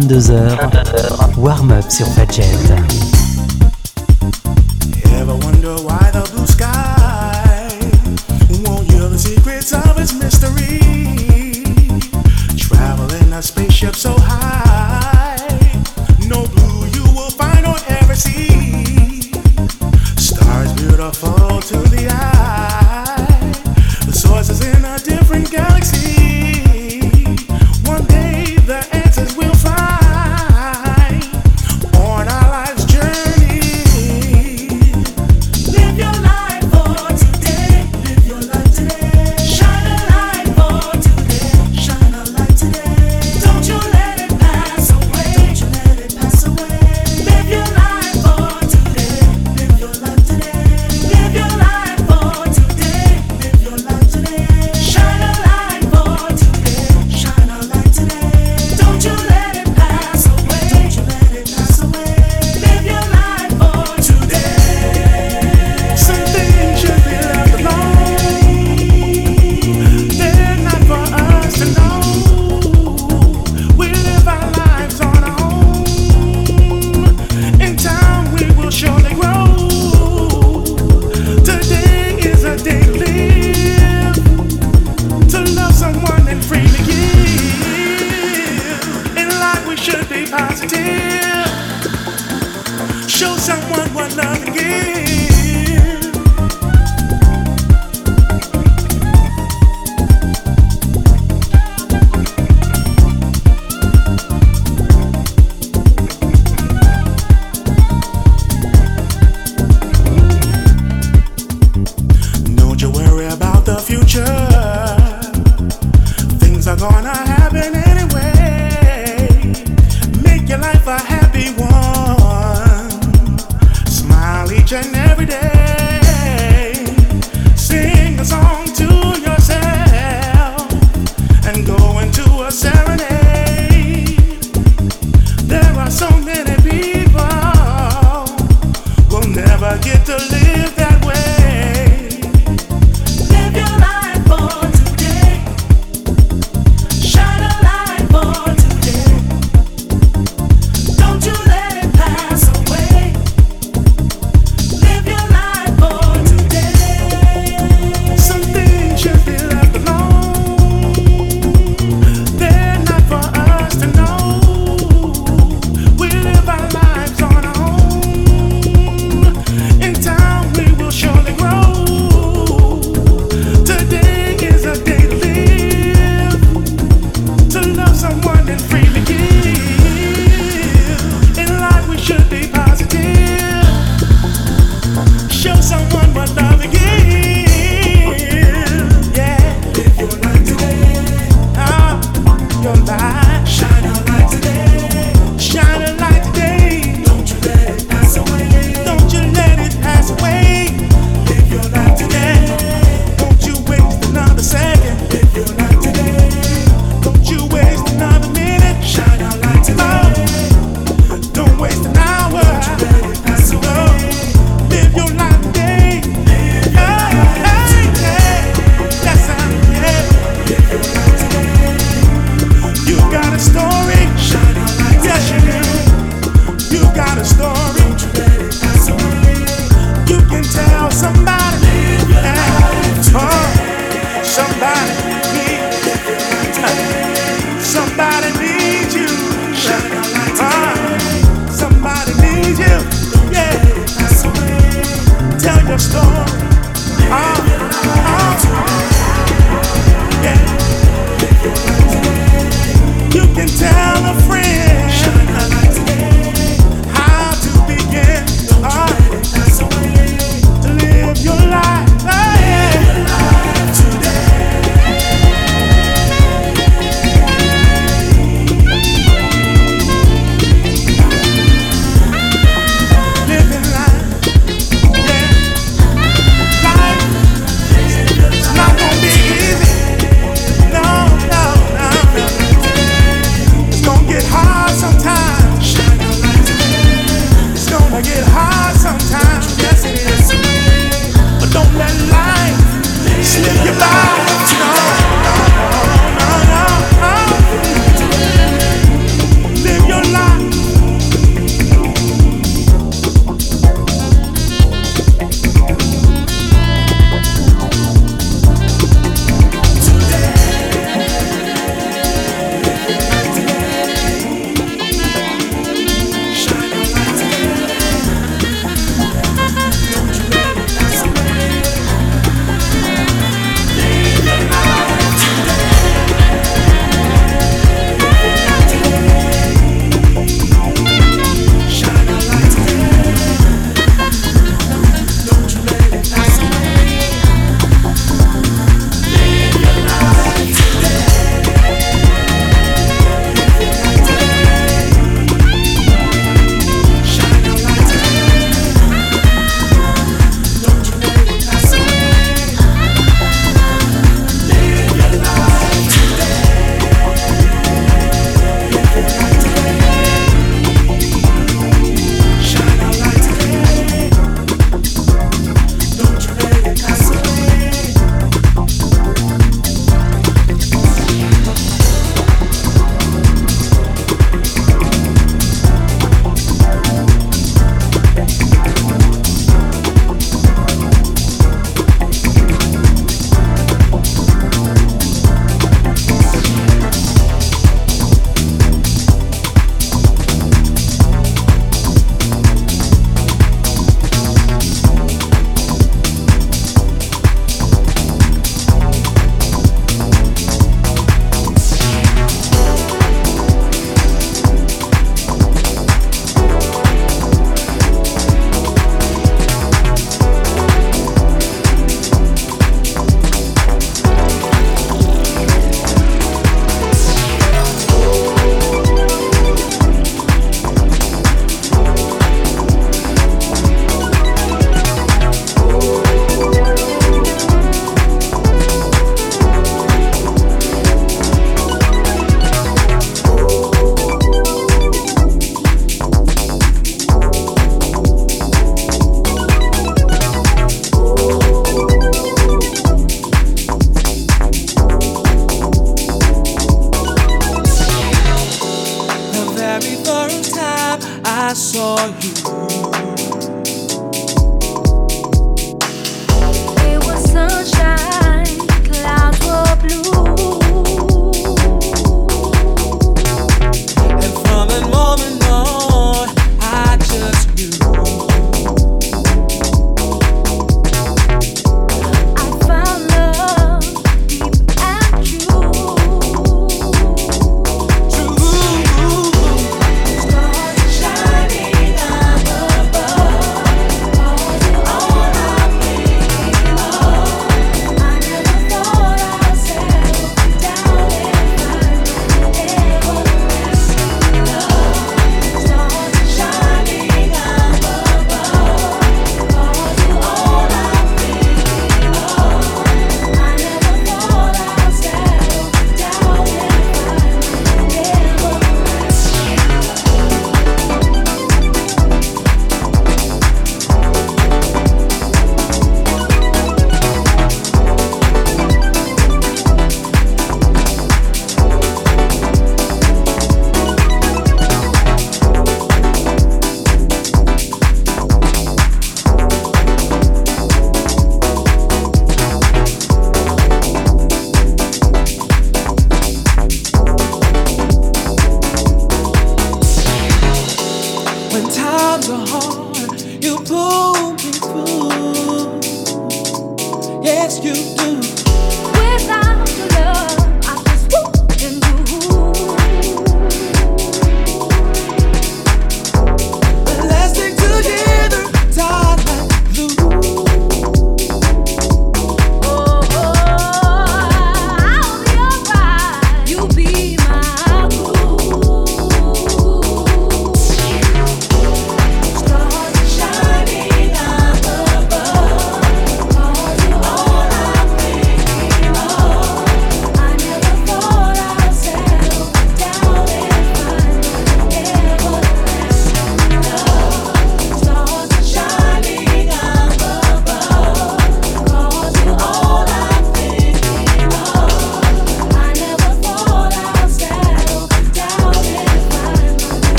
22h, warm-up sur Fadjet.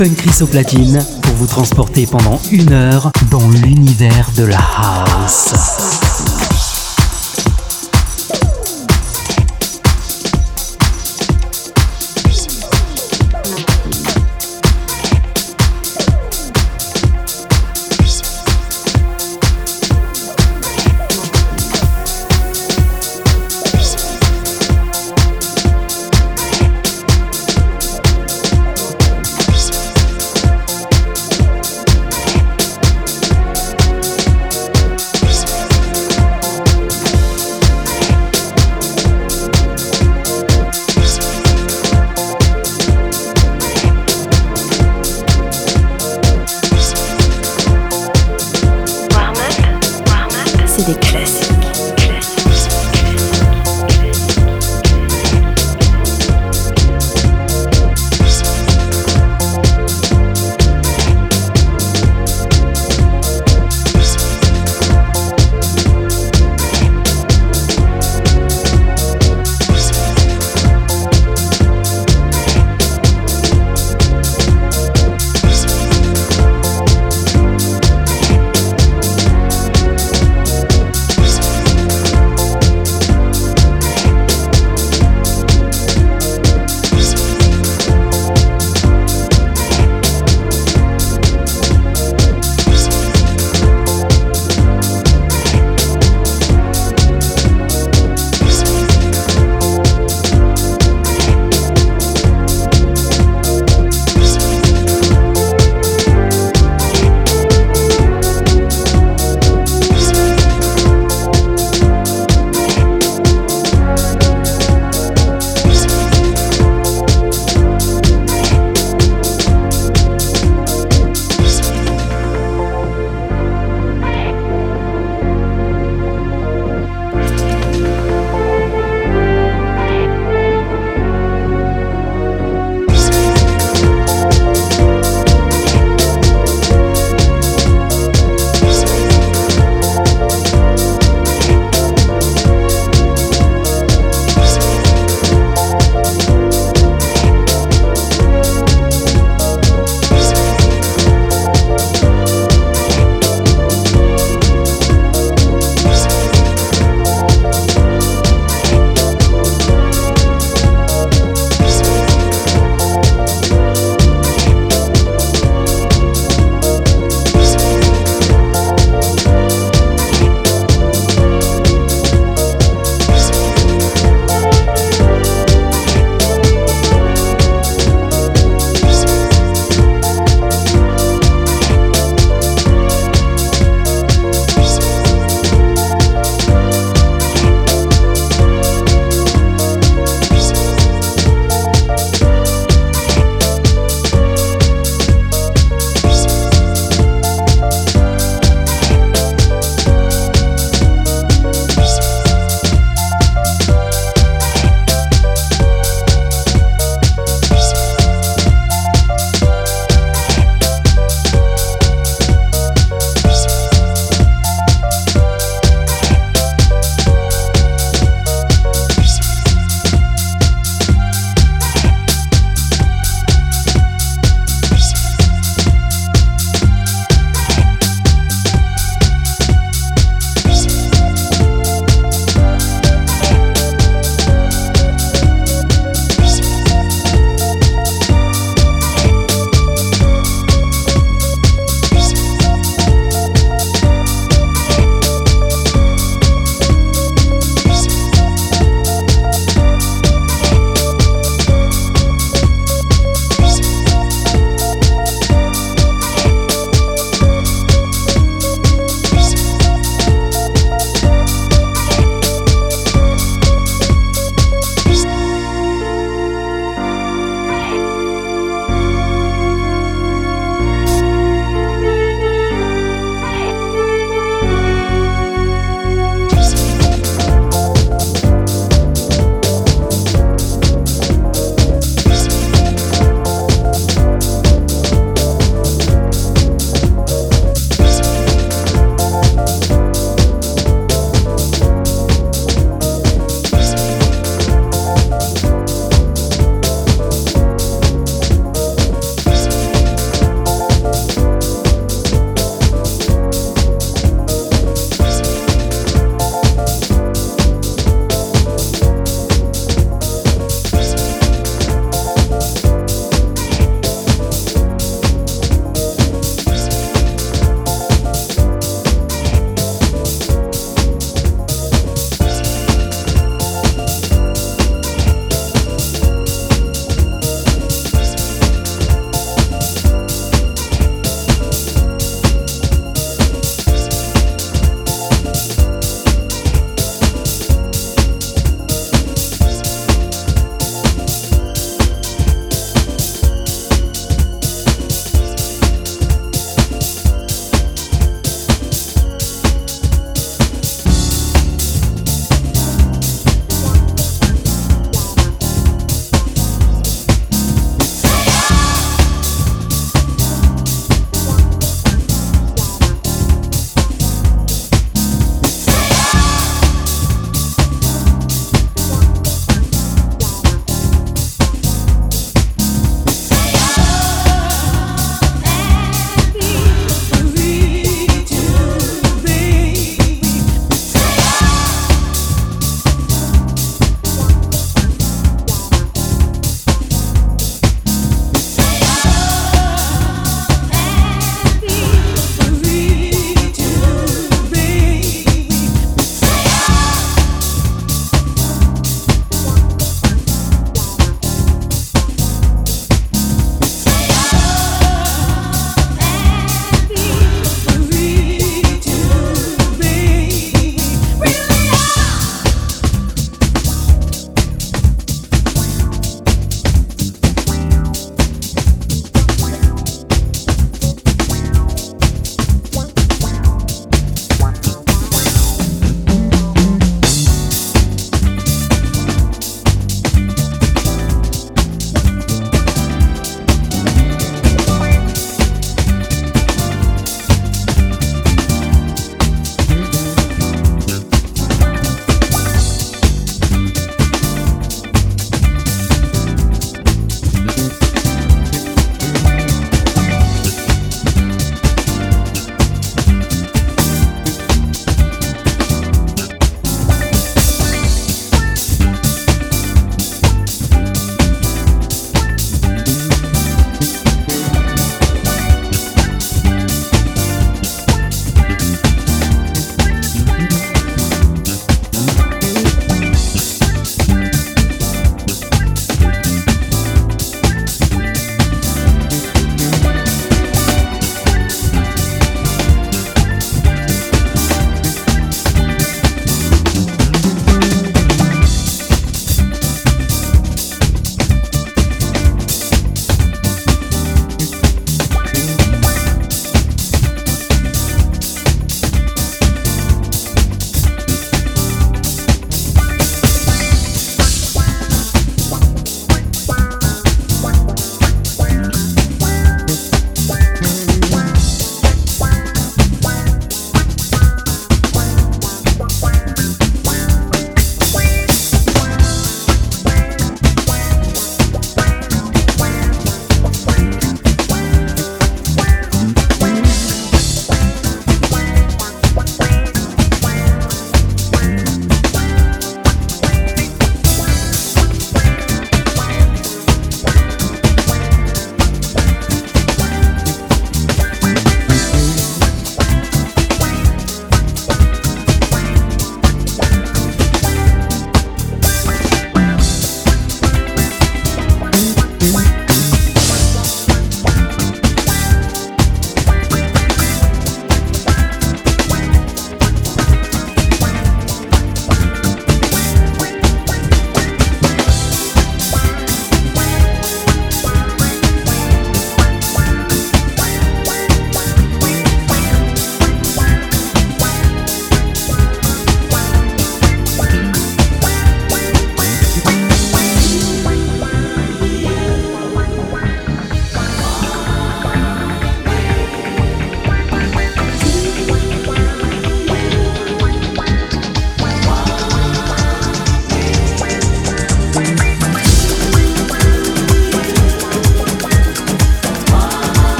Fun Chris au platine pour vous transporter pendant une heure dans l'univers de la house.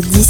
c'est 10.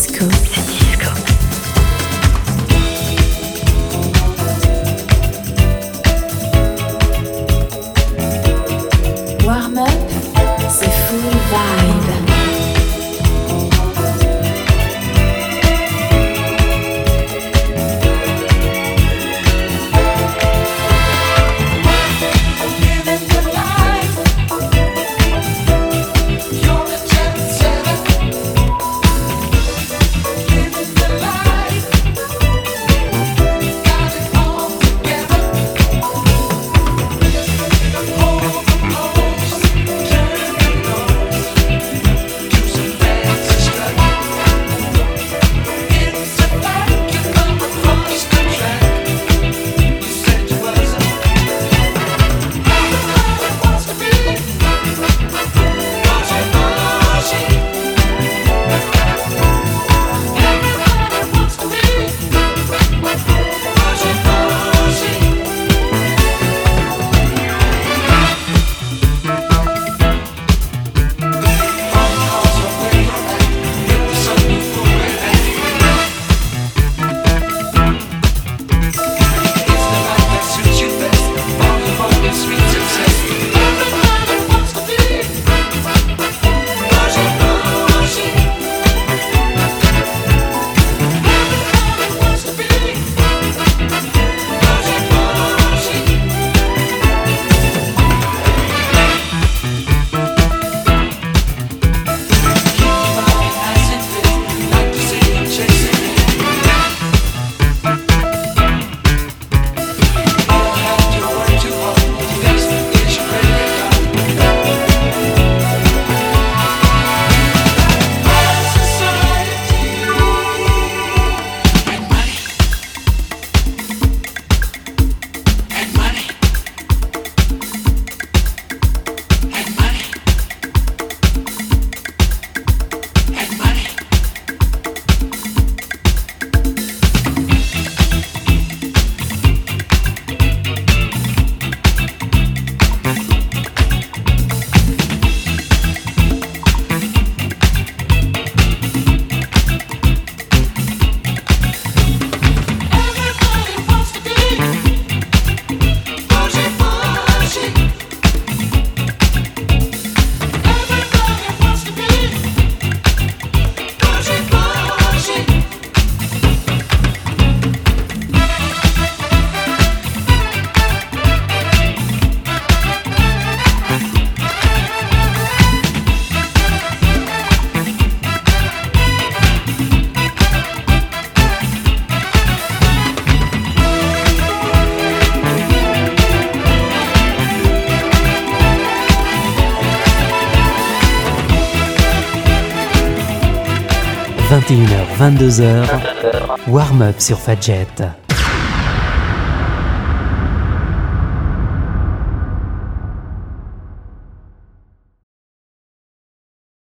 22h, warm-up sur Fadjet.